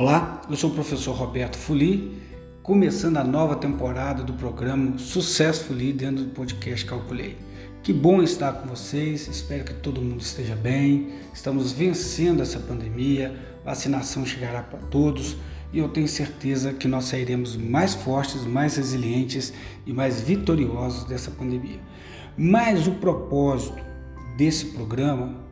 Olá, eu sou o professor Roberto Fuli, começando a nova temporada do programa Sucesso Fuli dentro do podcast Calculei. Que bom estar com vocês, espero que todo mundo esteja bem. Estamos vencendo essa pandemia, vacinação chegará para todos e eu tenho certeza que nós sairemos mais fortes, mais resilientes e mais vitoriosos dessa pandemia. Mas o propósito desse programa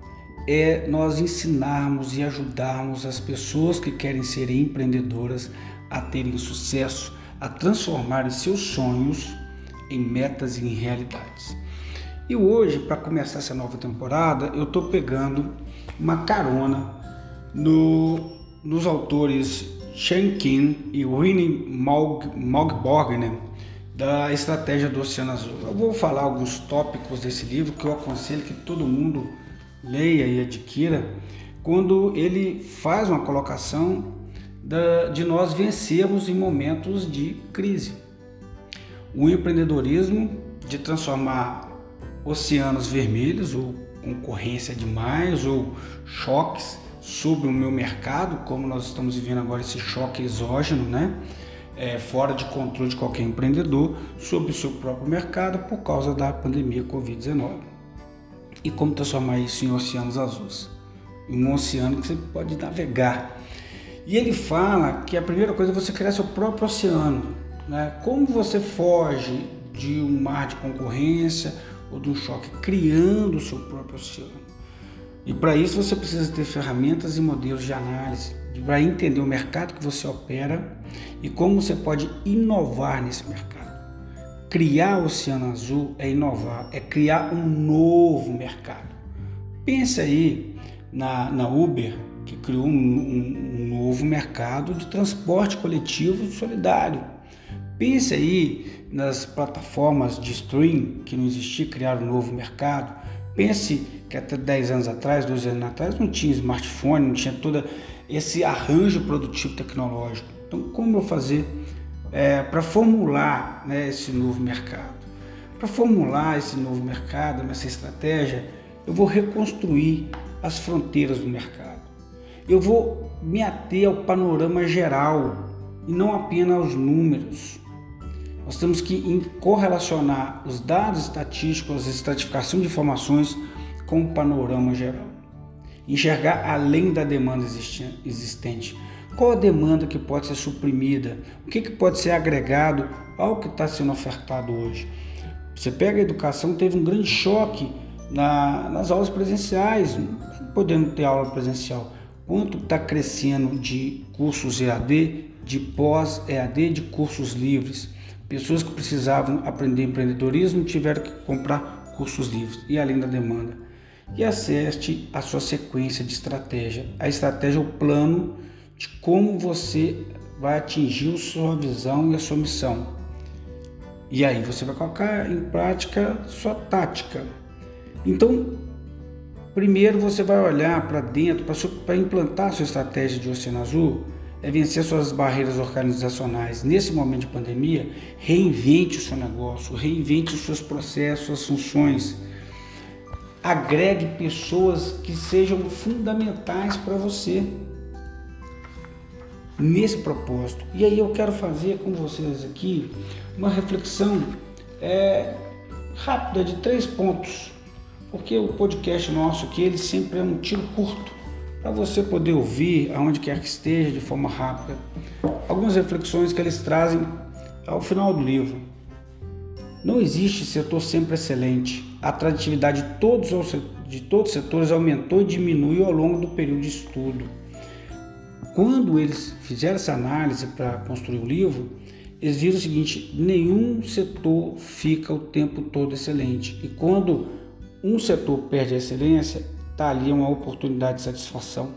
é nós ensinarmos e ajudarmos as pessoas que querem ser empreendedoras a terem sucesso, a transformarem seus sonhos em metas e em realidades. E hoje, para começar essa nova temporada, eu estou pegando uma carona no, nos autores Shen Qin e Winnie Mogborgner da Estratégia do Oceano Azul. Eu vou falar alguns tópicos desse livro que eu aconselho que todo mundo leia e adquira, quando ele faz uma colocação da, de nós vencermos em momentos de crise. O empreendedorismo de transformar oceanos vermelhos ou concorrência demais ou choques sobre o meu mercado, como nós estamos vivendo agora esse choque exógeno, né? É, fora de controle de qualquer empreendedor sobre o seu próprio mercado por causa da pandemia Covid-19 e como transformar isso em oceanos azuis. Um oceano que você pode navegar. E ele fala que a primeira coisa é você criar seu próprio oceano. Né? Como você foge de um mar de concorrência ou de um choque, criando o seu próprio oceano. E para isso você precisa ter ferramentas e modelos de análise para entender o mercado que você opera e como você pode inovar nesse mercado. Criar o Oceano Azul é inovar, é criar um novo mercado. Pense aí na, na Uber, que criou um, um, um novo mercado de transporte coletivo solidário. Pense aí nas plataformas de stream que não existia, criaram um novo mercado. Pense que até 10 anos atrás, 12 anos atrás, não tinha smartphone, não tinha todo esse arranjo produtivo tecnológico. Então, como eu fazer é, para formular né, esse novo mercado. Para formular esse novo mercado, essa estratégia, eu vou reconstruir as fronteiras do mercado. Eu vou me ater ao panorama geral e não apenas aos números. Nós temos que correlacionar os dados estatísticos, a estratificação de informações com o panorama geral. Enxergar além da demanda existente qual a demanda que pode ser suprimida? O que, que pode ser agregado ao que está sendo ofertado hoje? Você pega a educação, teve um grande choque na, nas aulas presenciais, podendo ter aula presencial. Quanto está crescendo de cursos EAD, de pós-EAD, de cursos livres? Pessoas que precisavam aprender empreendedorismo tiveram que comprar cursos livres e além da demanda. E acerte a sua sequência de estratégia. A estratégia é o plano de como você vai atingir a sua visão e a sua missão. E aí você vai colocar em prática sua tática. Então, primeiro você vai olhar para dentro, para implantar sua estratégia de Oceano Azul, é vencer suas barreiras organizacionais. Nesse momento de pandemia, reinvente o seu negócio, reinvente os seus processos, suas funções. Agregue pessoas que sejam fundamentais para você nesse propósito. E aí eu quero fazer com vocês aqui uma reflexão é, rápida de três pontos, porque o podcast nosso aqui ele sempre é um tiro curto para você poder ouvir aonde quer que esteja de forma rápida. Algumas reflexões que eles trazem ao final do livro. Não existe setor sempre excelente. A atratividade de todos, os setores aumentou e diminuiu ao longo do período de estudo. Quando eles fizeram essa análise para construir o livro, eles viram o seguinte: nenhum setor fica o tempo todo excelente. E quando um setor perde a excelência, está ali uma oportunidade de satisfação.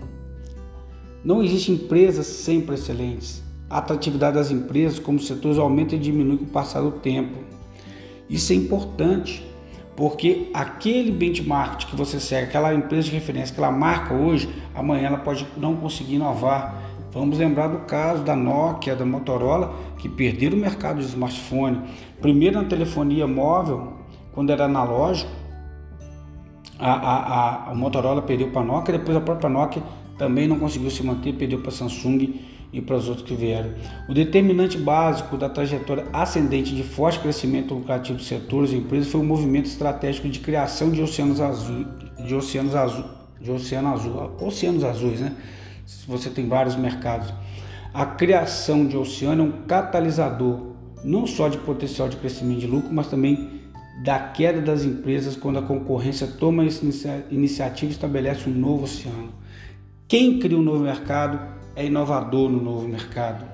Não existe empresas sempre excelentes. A atratividade das empresas como setores aumenta e diminui com o passar do tempo. Isso é importante, porque aquele benchmark que você segue, aquela empresa de referência, aquela marca hoje, amanhã ela pode não conseguir inovar. Vamos lembrar do caso da Nokia, da Motorola, que perderam o mercado de smartphone. Primeiro na telefonia móvel, quando era analógico, a, a, a, a Motorola perdeu para a Nokia, depois a própria Nokia também não conseguiu se manter, perdeu para a Samsung e para os outros que vieram. O determinante básico da trajetória ascendente de forte crescimento lucrativo dos setores e empresas foi o movimento estratégico de criação de oceanos azuis, de oceanos azul, de oceano azul, oceanos azuis, né? Você tem vários mercados. A criação de oceano é um catalisador não só de potencial de crescimento de lucro, mas também da queda das empresas quando a concorrência toma essa iniciativa e estabelece um novo oceano. Quem cria um novo mercado é inovador no novo mercado.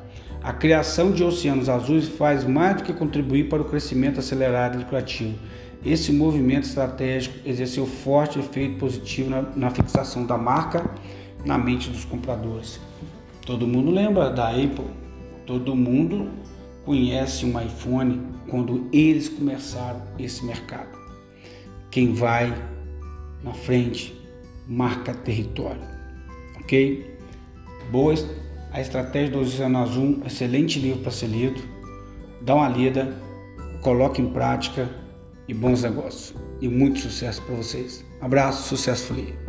A criação de oceanos azuis faz mais do que contribuir para o crescimento acelerado e lucrativo. Esse movimento estratégico exerceu forte efeito positivo na, na fixação da marca na mente dos compradores. Todo mundo lembra da Apple, todo mundo conhece um iPhone quando eles começaram esse mercado. Quem vai na frente marca território, ok? Boa a estratégia do Oceano Azul, excelente livro para ser lido. Dá uma lida, coloque em prática e bons negócios. E muito sucesso para vocês. Abraço, sucesso feliz.